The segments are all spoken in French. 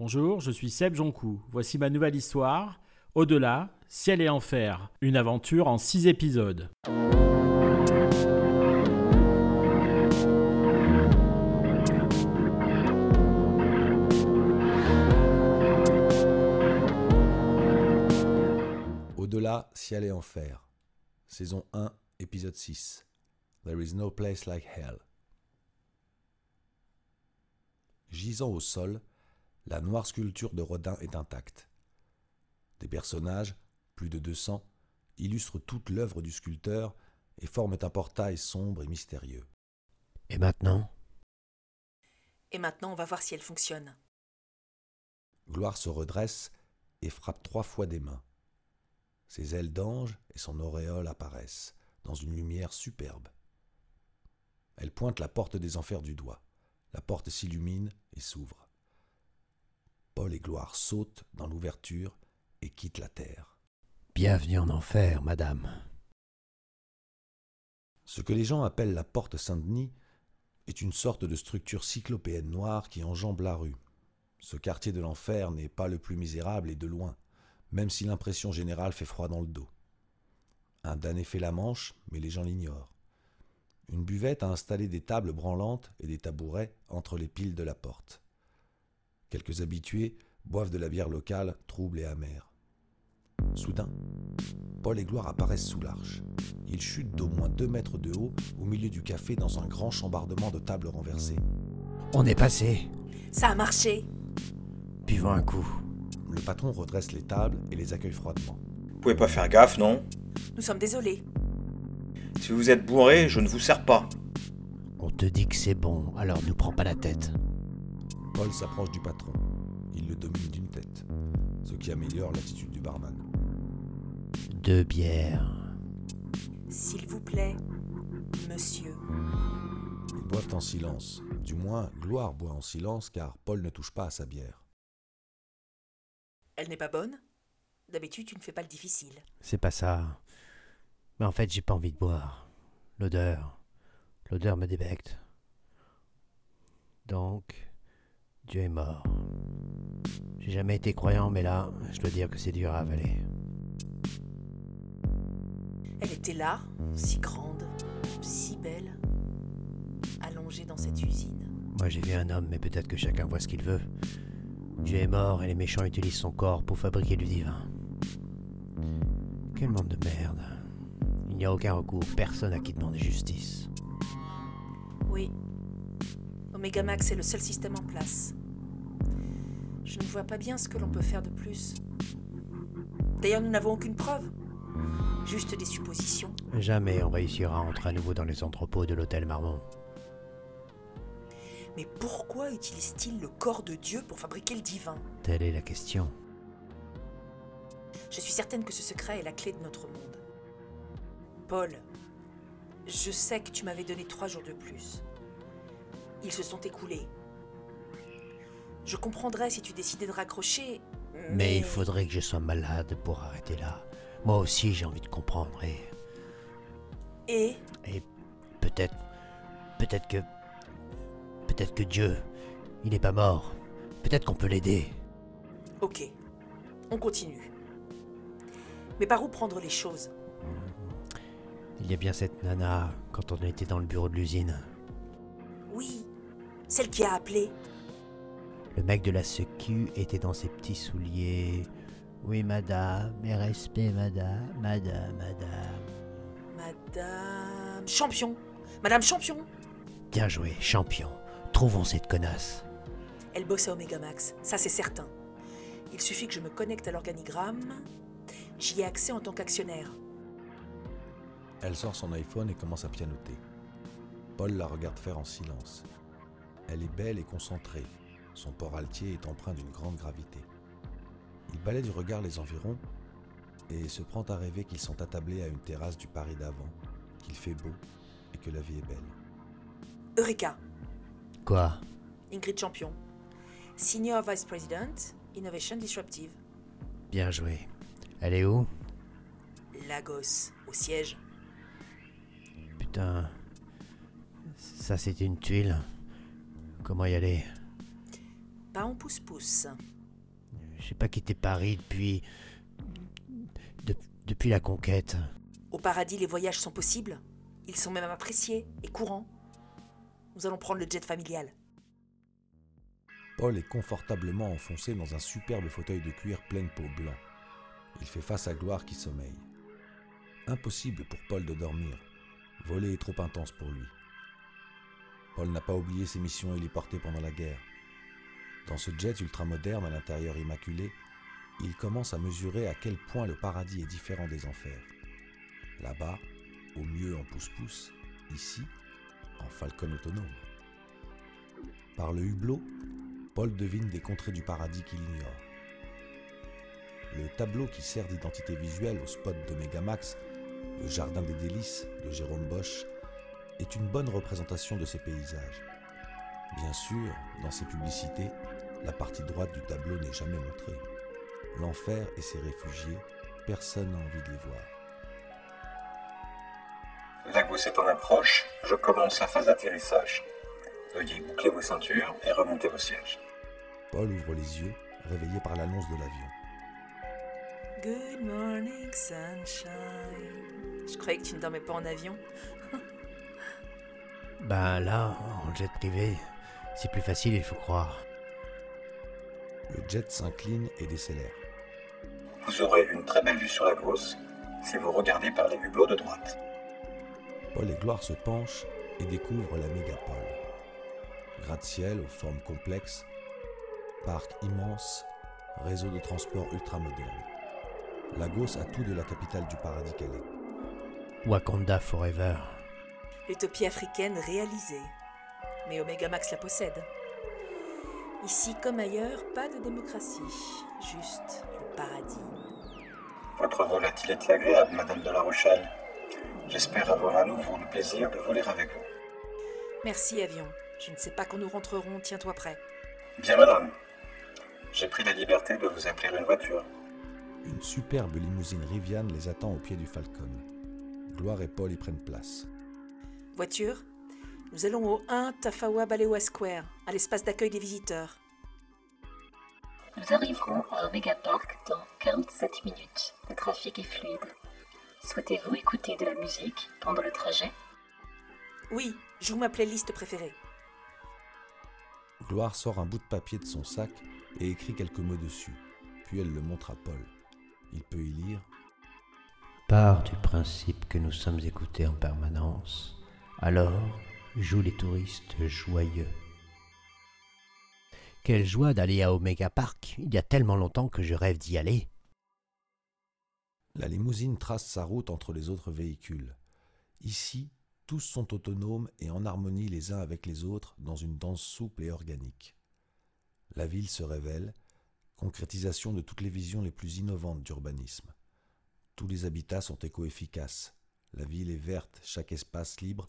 Bonjour, je suis Seb Jonkou. Voici ma nouvelle histoire, Au-delà, Ciel et Enfer, une aventure en six épisodes. Au-delà, Ciel et Enfer. Saison 1, épisode 6. There is no place like hell. Gisant au sol, la noire sculpture de Rodin est intacte. Des personnages, plus de 200, illustrent toute l'œuvre du sculpteur et forment un portail sombre et mystérieux. Et maintenant? Et maintenant, on va voir si elle fonctionne. Gloire se redresse et frappe trois fois des mains. Ses ailes d'ange et son auréole apparaissent, dans une lumière superbe. Elle pointe la porte des enfers du doigt. La porte s'illumine et s'ouvre. Paul et Gloire sautent dans l'ouverture et quittent la terre. Bienvenue en enfer, madame. Ce que les gens appellent la porte Saint-Denis est une sorte de structure cyclopéenne noire qui enjambe la rue. Ce quartier de l'enfer n'est pas le plus misérable et de loin, même si l'impression générale fait froid dans le dos. Un damné fait la manche, mais les gens l'ignorent. Une buvette a installé des tables branlantes et des tabourets entre les piles de la porte. Quelques habitués boivent de la bière locale, trouble et amère. Soudain, Paul et Gloire apparaissent sous l'arche. Ils chutent d'au moins deux mètres de haut au milieu du café dans un grand chambardement de tables renversées. On est passé. Ça a marché Buvons un coup. Le patron redresse les tables et les accueille froidement. Vous pouvez pas faire gaffe, non? Nous sommes désolés. Si vous êtes bourré, je ne vous sers pas. On te dit que c'est bon, alors nous prends pas la tête. Paul s'approche du patron. Il le domine d'une tête, ce qui améliore l'attitude du barman. Deux bières. S'il vous plaît, monsieur. Ils boivent en silence. Du moins, Gloire boit en silence car Paul ne touche pas à sa bière. Elle n'est pas bonne? D'habitude, tu ne fais pas le difficile. C'est pas ça. Mais en fait, j'ai pas envie de boire. L'odeur. L'odeur me débecte. Donc, Dieu est mort. J'ai jamais été croyant, mais là, je dois dire que c'est dur à avaler. Elle était là, si grande, si belle, allongée dans cette usine. Moi, j'ai vu un homme, mais peut-être que chacun voit ce qu'il veut. Dieu est mort et les méchants utilisent son corps pour fabriquer du divin. Quel monde de merde. Il n'y a aucun recours, personne à qui demander justice. Oui. Omega Max est le seul système en place. Je ne vois pas bien ce que l'on peut faire de plus. D'ailleurs, nous n'avons aucune preuve. Juste des suppositions. Jamais on réussira à entrer à nouveau dans les entrepôts de l'hôtel Marmont. Mais pourquoi utilise-t-il le corps de Dieu pour fabriquer le divin? Telle est la question. Je suis certaine que ce secret est la clé de notre monde. Paul, je sais que tu m'avais donné trois jours de plus. Ils se sont écoulés. Je comprendrais si tu décidais de raccrocher, mais... Mais il faudrait que je sois malade pour arrêter là. Moi aussi, j'ai envie de comprendre et. Et? Et peut-être. Peut-être que. Peut-être que Dieu. Il n'est pas mort. Peut-être qu'on peut l'aider. Ok, on continue. Mais par où prendre les choses? Il y a bien cette nana quand on était dans le bureau de l'usine. Celle qui a appelé. Le mec de la secu était dans ses petits souliers. Oui, madame, mes respects, madame, madame, madame. Madame... Champion Madame Champion Bien joué, champion. Trouvons cette connasse. Elle bosse à Omega Max, ça c'est certain. Il suffit que je me connecte à l'organigramme. J'y ai accès en tant qu'actionnaire. Elle sort son iPhone et commence à pianoter. Paul la regarde faire en silence. Elle est belle et concentrée. Son port altier est empreint d'une grande gravité. Il balaie du regard les environs et se prend à rêver qu'ils sont attablés à une terrasse du Paris d'avant, qu'il fait beau et que la vie est belle. Eureka Quoi? Ingrid Champion. Senior Vice President, Innovation Disruptive. Bien joué. Elle est où? Lagos, au siège. Putain. Ça, c'est une tuile. Comment y aller? Pas en pouce-pouce. J'ai pas quitté Paris depuis. de- depuis la conquête. Au paradis, les voyages sont possibles. Ils sont même appréciés et courants. Nous allons prendre le jet familial. Paul est confortablement enfoncé dans un superbe fauteuil de cuir pleine peau blanc. Il fait face à Gloire qui sommeille. Impossible pour Paul de dormir. Voler est trop intense pour lui. Paul n'a pas oublié ses missions héliportées pendant la guerre. Dans ce jet ultramoderne à l'intérieur immaculé, il commence à mesurer à quel point le paradis est différent des enfers. Là-bas, au mieux en pouce-pouce, ici, en falcon autonome. Par le hublot, Paul devine des contrées du paradis qu'il ignore. Le tableau qui sert d'identité visuelle au spot de Megamax, le Jardin des délices de Jérôme Bosch, est une bonne représentation de ces paysages. Bien sûr, dans ces publicités, la partie droite du tableau n'est jamais montrée. L'enfer et ses réfugiés, personne n'a envie de les voir. Lagos est en approche, je commence la phase d'atterrissage. Veuillez boucler vos ceintures et remonter vos sièges. Paul ouvre les yeux, réveillé par l'annonce de l'avion. Good morning, sunshine. Je croyais que tu ne dormais pas en avion. Ben là, en jet privé, c'est plus facile, il faut croire. Le jet s'incline et décélère. Vous aurez une très belle vue sur Lagos si vous regardez par les hublots de droite. Paul et Gloire se penchent et découvrent la mégapole. Gratte-ciel aux formes complexes, parc immense, réseau de transport ultramoderne. Lagos a tout de la capitale du paradis qu'elle est. Wakanda Forever. L'utopie africaine réalisée. Mais Omega Max la possède. Ici comme ailleurs, pas de démocratie. Juste le paradis. Votre vol a-t-il été agréable, Madame de la Rochelle? J'espère avoir à nouveau le plaisir de voler avec vous. Merci, avion. Je ne sais pas quand nous rentrerons. Tiens-toi prêt. Bien, Madame. J'ai pris la liberté de vous appeler une voiture. Une superbe limousine Rivian les attend au pied du Falcon. Gloire et Paul y prennent place. Voiture Nous allons au 1 Tafawa Balewa Square, à l'espace d'accueil des visiteurs. Nous arriverons à Omega Park dans 47 minutes. Le trafic est fluide. Souhaitez-vous écouter de la musique pendant le trajet? Oui, joue ma playlist préférée. Gloire sort un bout de papier de son sac et écrit quelques mots dessus. Puis elle le montre à Paul. Il peut y lire Part du principe que nous sommes écoutés en permanence. Alors, jouent les touristes joyeux. Quelle joie d'aller à Omega Park. Il y a tellement longtemps que je rêve d'y aller. La limousine trace sa route entre les autres véhicules. Ici, tous sont autonomes et en harmonie les uns avec les autres dans une danse souple et organique. La ville se révèle, concrétisation de toutes les visions les plus innovantes d'urbanisme. Tous les habitats sont éco-efficaces. La ville est verte, chaque espace libre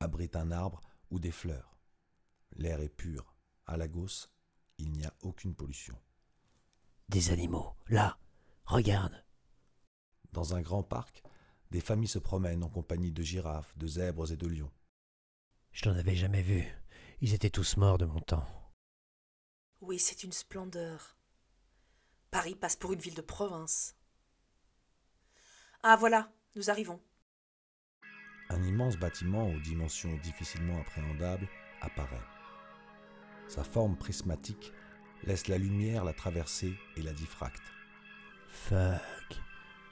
abrite un arbre ou des fleurs. L'air est pur. À Lagos, il n'y a aucune pollution. Des animaux. Là, regarde. Dans un grand parc, des familles se promènent en compagnie de girafes, de zèbres et de lions. Je n'en avais jamais vu. Ils étaient tous morts de mon temps. Oui, c'est une splendeur. Paris passe pour une ville de province. Ah voilà, nous arrivons. Un immense bâtiment aux dimensions difficilement appréhendables apparaît. Sa forme prismatique laisse la lumière la traverser et la diffracte. Fuck.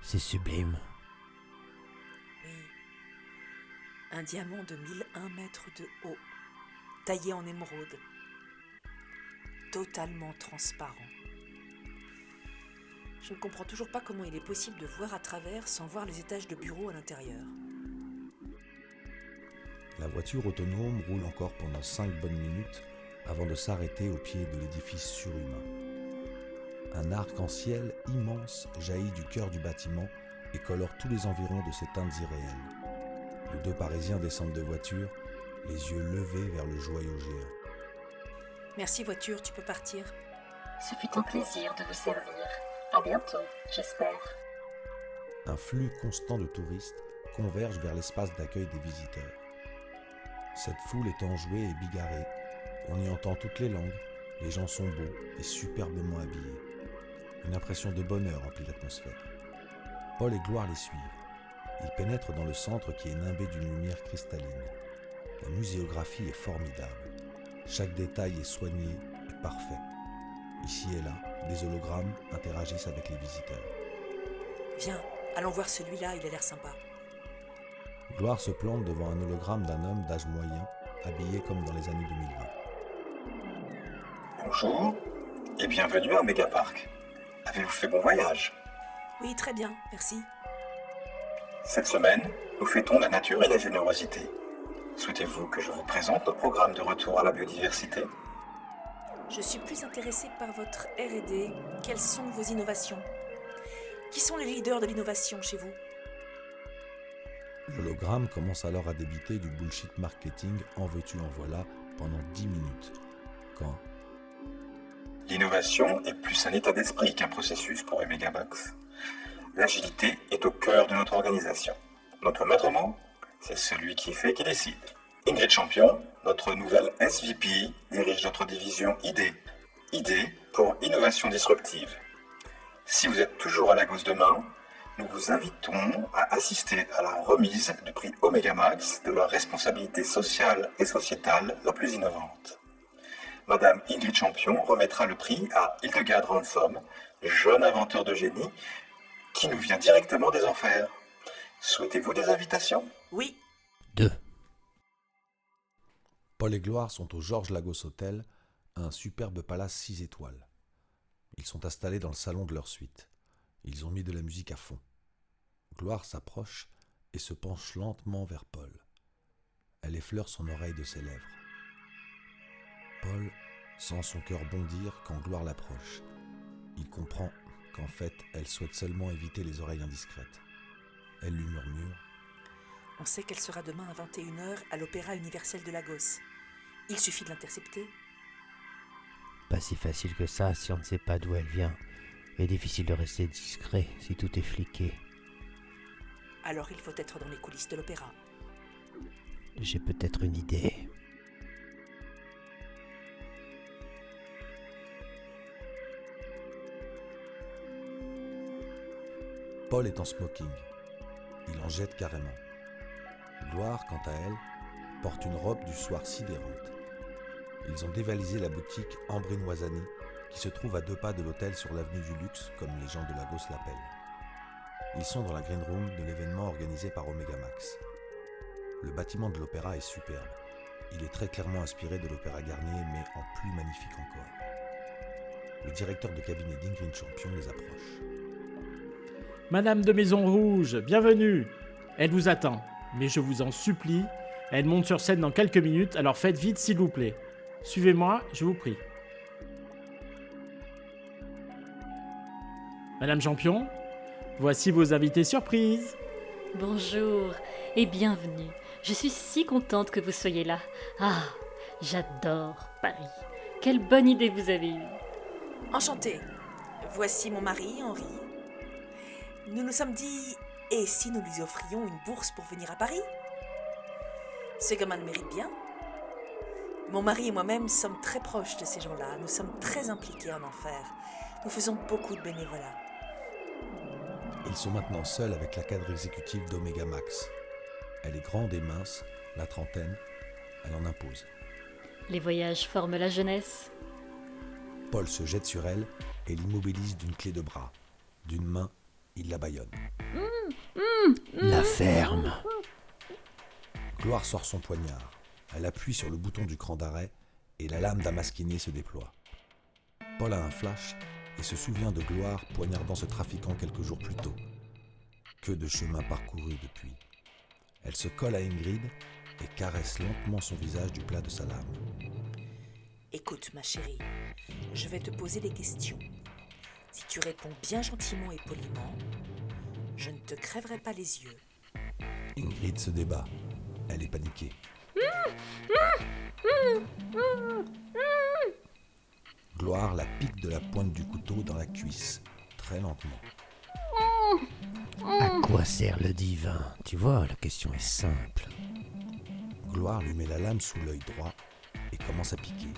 C'est sublime. Oui. Un diamant de 1001 mètres de haut, taillé en émeraude. Totalement transparent. Je ne comprends toujours pas comment il est possible de voir à travers sans voir les étages de bureaux à l'intérieur. La voiture autonome roule encore pendant cinq bonnes minutes avant de s'arrêter au pied de l'édifice surhumain. Un arc-en-ciel immense jaillit du cœur du bâtiment et colore tous les environs de ces teintes irréelles. Les deux Parisiens descendent de voiture, les yeux levés vers le joyau géant. Merci voiture, tu peux partir. Ce fut un plaisir de vous servir. À bientôt, j'espère. Un flux constant de touristes converge vers l'espace d'accueil des visiteurs. Cette foule est enjouée et bigarrée. On y entend toutes les langues, Les gens sont beaux et superbement habillés. Une impression de bonheur remplit l'atmosphère. Paul et Gloire les suivent. Ils pénètrent dans le centre qui est nimbé d'une lumière cristalline. La muséographie est formidable. Chaque détail est soigné et parfait. Ici et là, des hologrammes interagissent avec les visiteurs. Viens, allons voir celui-là, il a l'air sympa. Gloire se plante devant un hologramme d'un homme d'âge moyen, habillé comme dans les années 2020. Bonjour et bienvenue à Omega Park. Avez-vous fait bon voyage? Oui, très bien, merci. Cette semaine, nous fêtons la nature et la générosité. Souhaitez-vous que je vous présente notre programme de retour à la biodiversité? Je suis plus intéressée par votre RD. Quelles sont vos innovations? Qui sont les leaders de l'innovation chez vous? L'hologramme commence alors à débiter du bullshit marketing en veux-tu en voilà pendant 10 minutes. Quand L'innovation est plus un état d'esprit qu'un processus pour Megabox. L'agilité est au cœur de notre organisation. Notre maître mot, c'est celui qui fait qui décide. Ingrid Champion, notre nouvelle SVP, dirige notre division ID. ID pour innovation disruptive. Si vous êtes toujours à la gauche demain, nous vous invitons à assister à la remise du prix Omega Max de la responsabilité sociale et sociétale la plus innovante. Madame Ingrid Champion remettra le prix à Hildegard Ransom, jeune inventeur de génie, qui nous vient directement des enfers. Souhaitez-vous des invitations? Oui, 2. Paul et Gloire sont au Georges Lagos Hotel, un superbe palace 6 étoiles. Ils sont installés dans le salon de leur suite. Ils ont mis de la musique à fond. Gloire s'approche et se penche lentement vers Paul. Elle effleure son oreille de ses lèvres. Paul sent son cœur bondir quand Gloire l'approche. Il comprend qu'en fait, elle souhaite seulement éviter les oreilles indiscrètes. Elle lui murmure on sait qu'elle sera demain à 21h à l'Opéra universel de Lagos. Il suffit de l'intercepter. Pas si facile que ça si on ne sait pas d'où elle vient. Et difficile de rester discret si tout est fliqué. Alors il faut être dans les coulisses de l'opéra. J'ai peut-être une idée. Paul est en smoking. Il en jette carrément. Gloire, quant à elle, porte une robe du soir sidérante. Ils ont dévalisé la boutique Ambry Noisani, qui se trouve à deux pas de l'hôtel sur l'avenue du Luxe, comme les gens de Lagos l'appellent. Ils sont dans la green room de l'événement organisé par Omega Max. Le bâtiment de l'opéra est superbe. Il est très clairement inspiré de l'opéra Garnier, mais en plus magnifique encore. Le directeur de cabinet d'Ingrid Champion les approche. Madame de Maison Rouge, bienvenue. Elle vous attend, mais je vous en supplie, elle monte sur scène dans quelques minutes, alors faites vite s'il vous plaît. Suivez-moi, je vous prie. Madame Champion, voici vos invités surprises. Bonjour et bienvenue. Je suis si contente que vous soyez là. Ah, j'adore Paris. Quelle bonne idée vous avez eue. Enchantée. Voici mon mari, Henri. Nous nous sommes dit, et si nous lui offrions une bourse pour venir à Paris? Ce gamin le mérite bien. Mon mari et moi-même sommes très proches de ces gens-là. Nous sommes très impliqués en enfer. Nous faisons beaucoup de bénévolat. Ils sont maintenant seuls avec la cadre exécutive d'Omega Max. Elle est grande et mince, la trentaine, elle en impose. Les voyages forment la jeunesse. Paul se jette sur elle et l'immobilise d'une clé de bras. D'une main, il la bâillonne. La ferme. Gloire sort son poignard. Elle appuie sur le bouton du cran d'arrêt et la lame damasquinée se déploie. Paul a un flash et se souvient de Gloire poignardant ce trafiquant quelques jours plus tôt. Que de chemin parcouru depuis. Elle se colle à Ingrid et caresse lentement son visage du plat de sa lame. Écoute, ma chérie, je vais te poser des questions. Si tu réponds bien gentiment et poliment, je ne te crèverai pas les yeux. Ingrid se débat. Elle est paniquée. Gloire la pique de la pointe du couteau dans la cuisse, très lentement. À quoi sert le divin? Tu vois, la question est simple. Gloire lui met la lame sous l'œil droit et commence à piquer.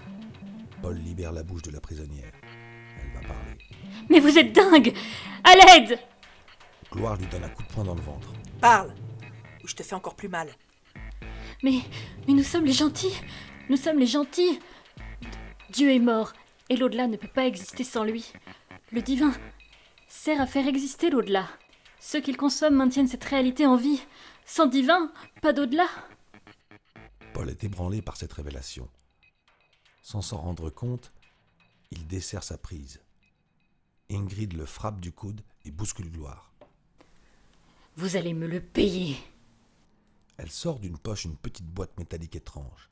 Paul libère la bouche de la prisonnière. Elle va parler. Mais vous êtes dingue À l'aide Gloire lui donne un coup de poing dans le ventre. Parle Ou je te fais encore plus mal. Mais, mais nous sommes les gentils Nous sommes les gentils Dieu est mort, et l'au-delà ne peut pas exister sans lui. Le divin sert à faire exister l'au-delà. Ceux qu'il consomme maintiennent cette réalité en vie. Sans divin, pas d'au-delà. Paul est ébranlé par cette révélation. Sans s'en rendre compte, il dessert sa prise. Ingrid le frappe du coude et bouscule Gloire. Vous allez me le payer. Elle sort d'une poche une petite boîte métallique étrange.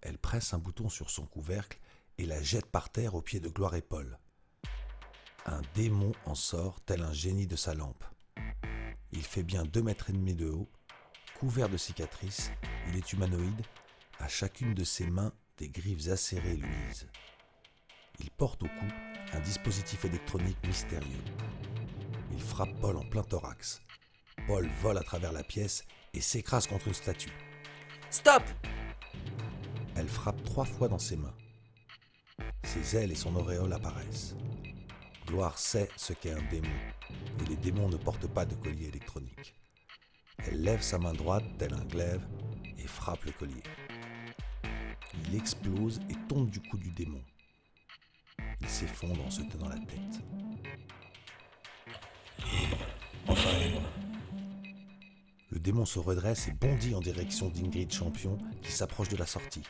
Elle presse un bouton sur son couvercle et la jette par terre aux pieds de Gloire et Paul. Un démon en sort tel un génie de sa lampe. Il fait bien deux mètres et demi de haut, couvert de cicatrices, il est humanoïde, à chacune de ses mains des griffes acérées luisent. Il porte au cou un dispositif électronique mystérieux. Il frappe Paul en plein thorax. Paul vole à travers la pièce et s'écrase contre une statue. Stop Elle frappe trois fois dans ses mains. Ses ailes et son auréole apparaissent. Gloire sait ce qu'est un démon, et les démons ne portent pas de collier électronique. Elle lève sa main droite tel un glaive et frappe le collier. Il explose et tombe du cou du démon. Il s'effondre en se tenant la tête. Enfin. Le démon se redresse et bondit en direction d'Ingrid Champion qui s'approche de la sortie.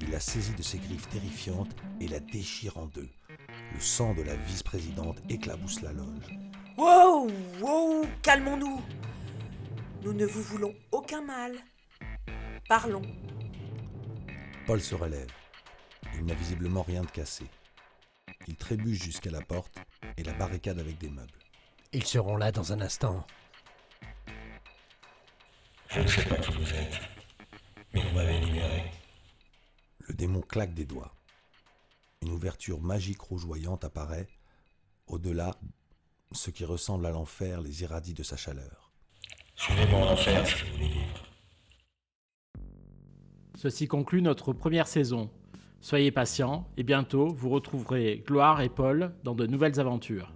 Il la saisit de ses griffes terrifiantes et la déchire en deux. Le sang de la vice-présidente éclabousse la loge. Wow Wow Calmons-nous Nous ne vous voulons aucun mal. Parlons. Paul se relève. Il n'a visiblement rien de cassé. Il trébuche jusqu'à la porte et la barricade avec des meubles. Ils seront là dans un instant. Je ne sais pas qui vous êtes, mais vous m'avez libéré. Le démon claque des doigts. Une ouverture magique rougeoyante apparaît. Au-delà, ce qui ressemble à l'enfer les irradie de sa chaleur. Suivez-moi en enfer si vous voulez vivre. Ceci conclut notre première saison. Soyez patients et bientôt vous retrouverez Gloire et Paul dans de nouvelles aventures.